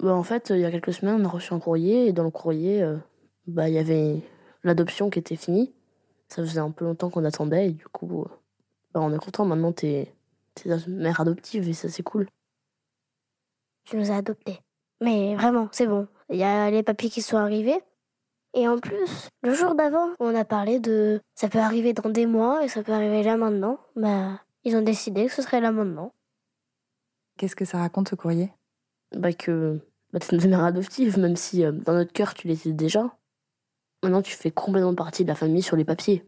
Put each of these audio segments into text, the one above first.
Bah, en fait, il y a quelques semaines, on a reçu un courrier et dans le courrier, euh, bah, il y avait l'adoption qui était finie. Ça faisait un peu longtemps qu'on attendait et du coup, euh, bah, on est content. Maintenant, t'es es mère adoptive et ça, c'est cool. Tu nous as adoptés. Mais vraiment, c'est bon. Il y a les papiers qui sont arrivés. Et en plus, le jour d'avant, on a parlé de ça peut arriver dans des mois et ça peut arriver là maintenant. Bah, ils ont décidé que ce serait là maintenant. Qu'est-ce que ça raconte ce courrier? Bah que une mère adoptive, même si euh, dans notre cœur tu l'étais déjà. Maintenant tu fais complètement partie de la famille sur les papiers.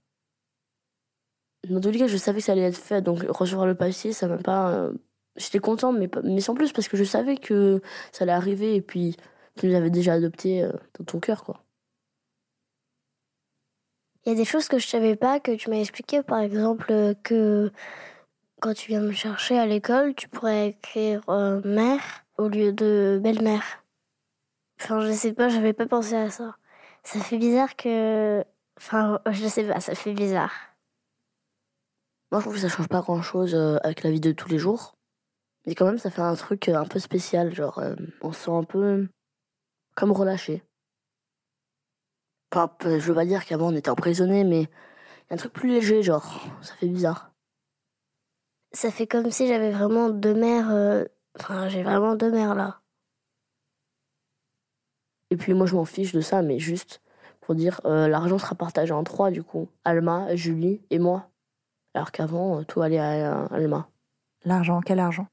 Dans tous les cas, je savais que ça allait être fait, donc recevoir le papier, ça m'a pas. Euh, j'étais contente, mais, mais sans plus, parce que je savais que ça allait arriver, et puis tu nous avais déjà adoptés euh, dans ton cœur, quoi. Il y a des choses que je savais pas, que tu m'as expliqué, par exemple, que quand tu viens me chercher à l'école, tu pourrais écrire mère au lieu de belle-mère. Enfin, je sais pas, j'avais pas pensé à ça. Ça fait bizarre que. Enfin, je sais pas, ça fait bizarre. Moi, je trouve que ça change pas grand chose euh, avec la vie de tous les jours. Mais quand même, ça fait un truc euh, un peu spécial. Genre, euh, on se sent un peu comme relâché. Enfin, je veux pas dire qu'avant on était emprisonné, mais y a un truc plus léger, genre, ça fait bizarre. Ça fait comme si j'avais vraiment deux mères Enfin, j'ai vraiment deux mères là. Et puis moi, je m'en fiche de ça, mais juste pour dire, euh, l'argent sera partagé en trois du coup. Alma, Julie et moi. Alors qu'avant, euh, tout allait à, Alma. L'argent, quel argent?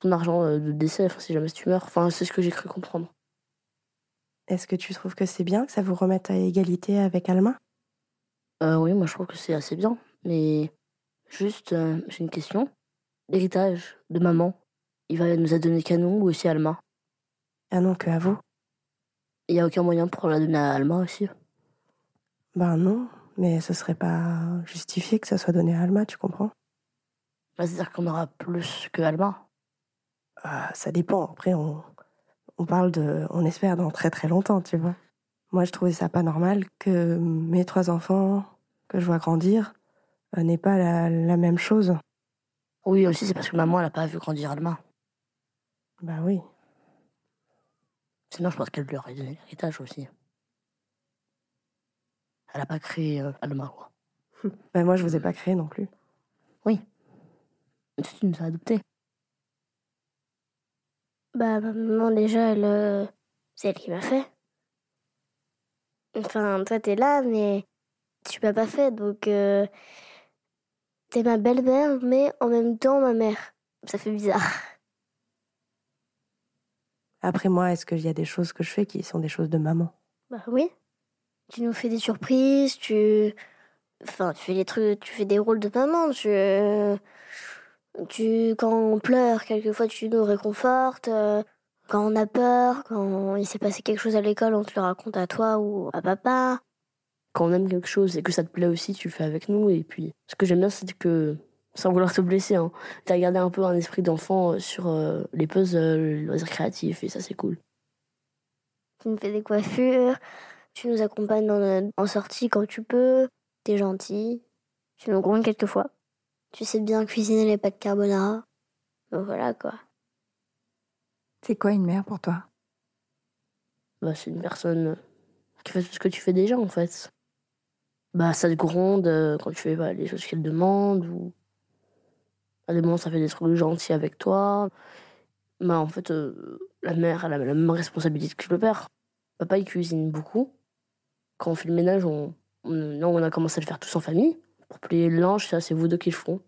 Ton argent euh, de décès, si jamais tu meurs. Enfin, c'est ce que j'ai cru comprendre. Est-ce que tu trouves que c'est bien que ça vous remette à égalité avec Alma? Oui, moi je trouve que c'est assez bien. Mais juste, j'ai une question. L'héritage de maman, il va nous a donné qu'à nous ou aussi à Alma Ah non, que à vous. Il n'y a aucun moyen pour la donner à Alma aussi Ben non, mais ce serait pas justifié que ça soit donné à Alma, tu comprends? Bah, C'est-à-dire qu'on aura plus que Alma ah, Ça dépend. Après, on, on parle de. On espère dans très très longtemps, tu vois. Moi, je trouvais ça pas normal que mes trois enfants que je vois grandir euh, n'aient pas la, la même chose. Oui, aussi, c'est parce que maman, elle n'a pas vu grandir Alma. Bah oui. Sinon, je pense qu'elle lui aurait donné l'héritage aussi. Elle n'a pas créé euh, Alma, quoi. bah moi, je vous ai pas créé non plus. Oui. Tu nous as adoptés. Bah, maman, déjà, elle, euh, c'est elle qui m'a fait. Enfin, toi, t'es là, mais tu m'as pas fait, donc... Euh, t'es ma belle-mère, mais en même temps ma mère. Ça fait bizarre. Après moi, est-ce qu'il y a des choses que je fais qui sont des choses de maman? Bah oui. Tu nous fais des surprises, tu. Enfin, tu fais des trucs, tu fais des rôles de maman, tu. Tu, quand on pleure, quelquefois tu nous réconfortes. Quand on a peur, quand il s'est passé quelque chose à l'école, on te le raconte à toi ou à papa. Quand on aime quelque chose et que ça te plaît aussi, tu le fais avec nous. Et puis, ce que j'aime bien, c'est que sans vouloir te blesser. Hein. Tu as gardé un peu un esprit d'enfant euh, sur euh, les puzzles, les loisirs créatifs, et ça, c'est cool. Tu nous fais des coiffures, tu nous accompagnes en sortie quand tu peux, t'es gentil, tu nous grondes quelquefois. Tu sais bien cuisiner les pâtes carbonara. Donc voilà, quoi. C'est quoi une mère pour toi? Bah, C'est une personne qui fait tout ce que tu fais déjà, en fait. Bah, ça te gronde euh, quand tu fais bah, les choses qu'elle demande, ou à des moments, ça fait des trucs gentils avec toi. Mais en fait, euh, la mère, elle a la même responsabilité que le père. Papa, il cuisine beaucoup. Quand on fait le ménage, on, on, on a commencé à le faire tous en famille. Pour plier le linge, ça, c'est vous deux qui le feront.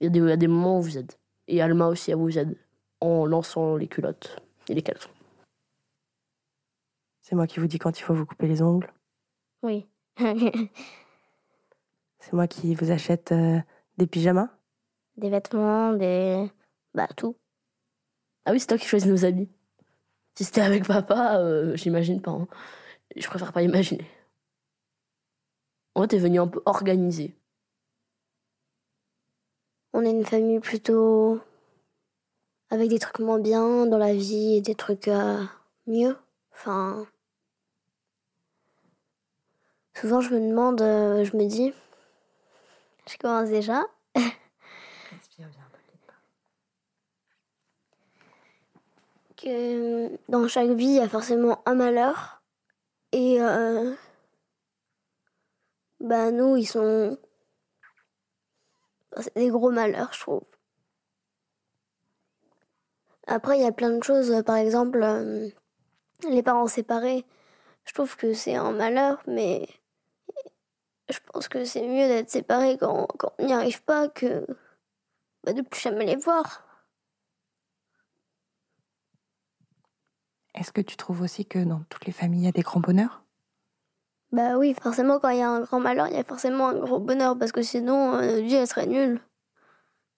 Il y, a des, il y a des moments où vous aide. Et Alma aussi, elle vous aide. En lançant les culottes et les caleçons. C'est moi qui vous dis quand il faut vous couper les ongles Oui. c'est moi qui vous achète euh, des pyjamas des vêtements, des. Bah, tout. Ah oui, c'est toi qui choisis nos habits. Si c'était avec papa, euh, j'imagine pas. Hein. je préfère pas imaginer. En fait, t'es venu un peu organisé. On est une famille plutôt avec des trucs moins bien dans la vie et des trucs euh, mieux. Enfin, souvent je me demande, euh, je me dis, je commence déjà. que dans chaque vie, il y a forcément un malheur. Et euh, bah nous, ils sont... C'est des gros malheurs, je trouve. Après, il y a plein de choses. Par exemple, euh, les parents séparés. Je trouve que c'est un malheur, mais je pense que c'est mieux d'être séparés quand, quand on n'y arrive pas que bah, de plus jamais les voir. Est-ce que tu trouves aussi que dans toutes les familles, il y a des grands bonheurs? Bah oui, forcément, quand il y a un grand malheur, il y a forcément un gros bonheur, parce que sinon, euh, notre vie, elle serait nulle.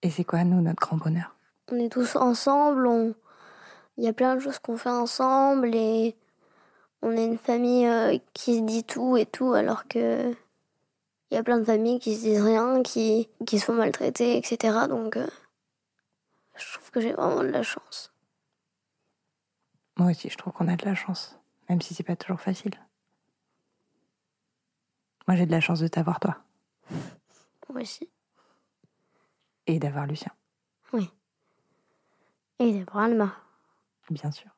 Et c'est quoi, nous, notre grand bonheur? On est tous ensemble, on... il y a plein de choses qu'on fait ensemble, et on est une famille euh, qui se dit tout et tout, alors que il y a plein de familles qui se disent rien, qui, qui se font maltraiter, etc. Donc, euh, je trouve que j'ai vraiment de la chance. Moi aussi, je trouve qu'on a de la chance, même si c'est pas toujours facile. Moi, j'ai de la chance de t'avoir toi. Moi aussi. Et d'avoir Lucien. Oui. Et d'avoir Alma. Bien sûr.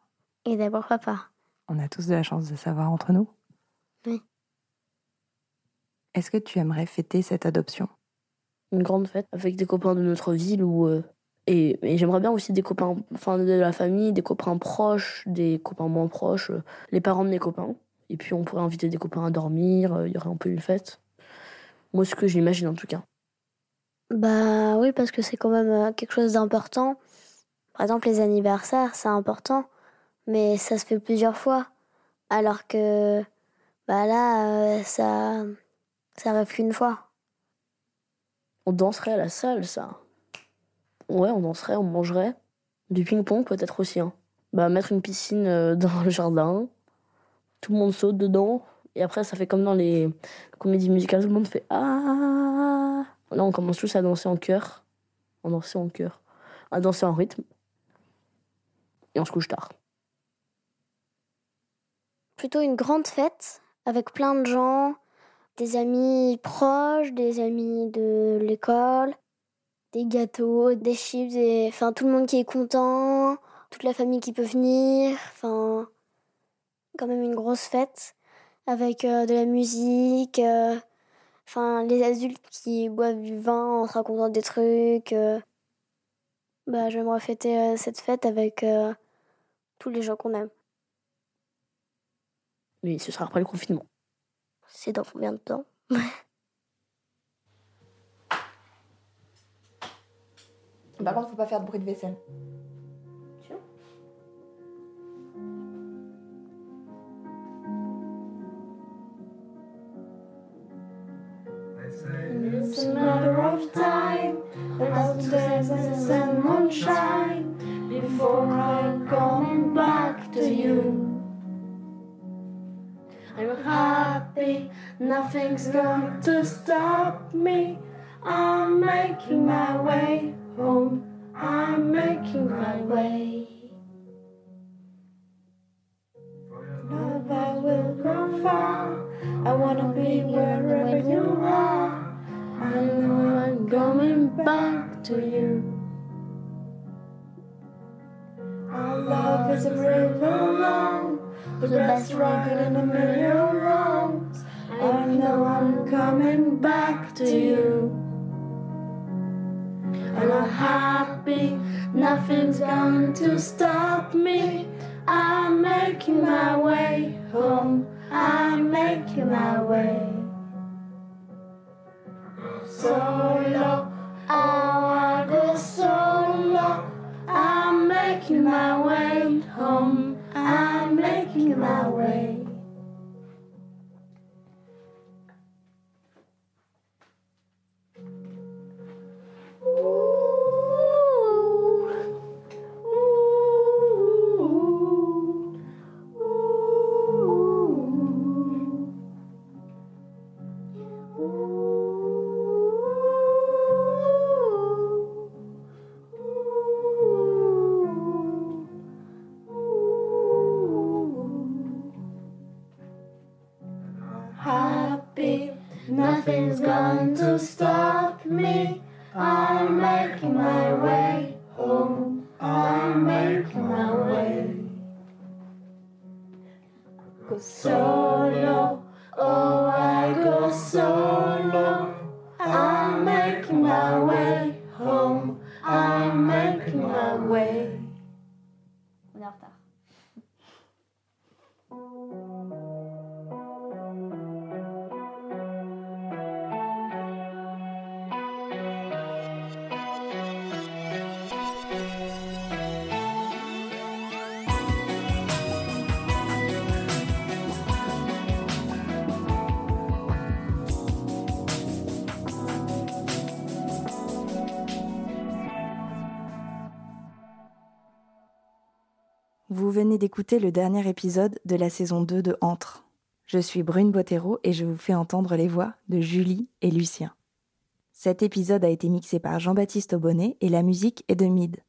Et d'avoir papa. On a tous de la chance de savoir entre nous. Oui. Est-ce que tu aimerais fêter cette adoption? Une grande fête avec des copains de notre ville ou euh, et, et j'aimerais bien aussi des copains, enfin de la famille, des copains proches, des copains moins proches, euh, les parents de mes copains. Et puis on pourrait inviter des copains à dormir, euh, il y aurait un peu une fête. Moi, ce que j'imagine en tout cas. Bah oui, parce que c'est quand même euh, quelque chose d'important. Par exemple, les anniversaires, c'est important, mais ça se fait plusieurs fois. Alors que bah là, ça, ça arrive qu'une fois. On danserait à la salle, ça. Ouais, on danserait, on mangerait. Du ping-pong peut-être aussi. Hein. Bah, mettre une piscine euh, dans le jardin. Tout le monde saute dedans. Et après, ça fait comme dans les comédies musicales, tout le monde fait Ah Là, on commence tous à danser en chœur. On danser en chœur. À danser en rythme. Et on se couche tard. Plutôt une grande fête avec plein de gens, des amis proches, des amis de l'école, des gâteaux, des chips, et... enfin tout le monde qui est content, toute la famille qui peut venir, enfin quand même une grosse fête avec euh, de la musique, euh, enfin les adultes qui boivent du vin en se racontant des trucs. euh. Bah j'aimerais fêter euh, cette fête avec tous les gens qu'on aime. Mais ce sera après le confinement. C'est dans combien de temps? Par contre, faut pas faire de bruit de vaisselle. It's a matter of time, as days and sun shine, before I'm coming back to you. I'm happy, nothing's going to stop me. I'm making my way home, I'm making my way. Love, I will go far. I wanna be wherever you are. I know I'm coming back to you. Our love is a river long, the best record in a million wrongs. I know I'm coming back to you. I'm happy, nothing's going to stop me. I'm making my way home. I'm making my way. Solo, one's going to stop me. I'm making my way home. I'm making my way. I go solo. Oh, I go solo. I'm making my way. Vous venez d'écouter le dernier épisode de la saison 2 de Entre. Je suis Brune Bottero et je vous fais entendre les voix de Julie et Lucien. Cet épisode a été mixé par Jean-Baptiste Aubonnet et la musique est de Mid.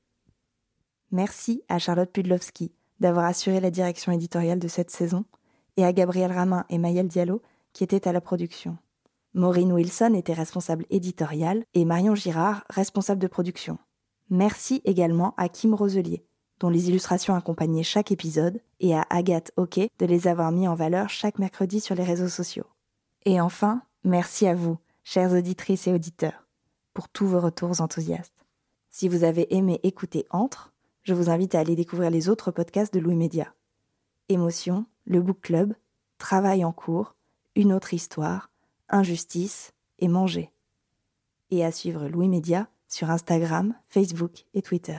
Merci à Charlotte Pudlowski d'avoir assuré la direction éditoriale de cette saison et à Gabriel Ramin et Mayel Diallo qui étaient à la production. Maureen Wilson était responsable éditoriale et Marion Girard responsable de production. Merci également à Kim Roselier dont les illustrations accompagnaient chaque épisode, et à Agathe Hockey de les avoir mis en valeur chaque mercredi sur les réseaux sociaux. Et enfin, merci à vous, chères auditrices et auditeurs, pour tous vos retours enthousiastes. Si vous avez aimé écouter Entre, je vous invite à aller découvrir les autres podcasts de Louis Média. Émotion, le Book Club, Travail en cours, Une autre histoire, Injustice et Manger. Et à suivre Louis Média sur Instagram, Facebook et Twitter.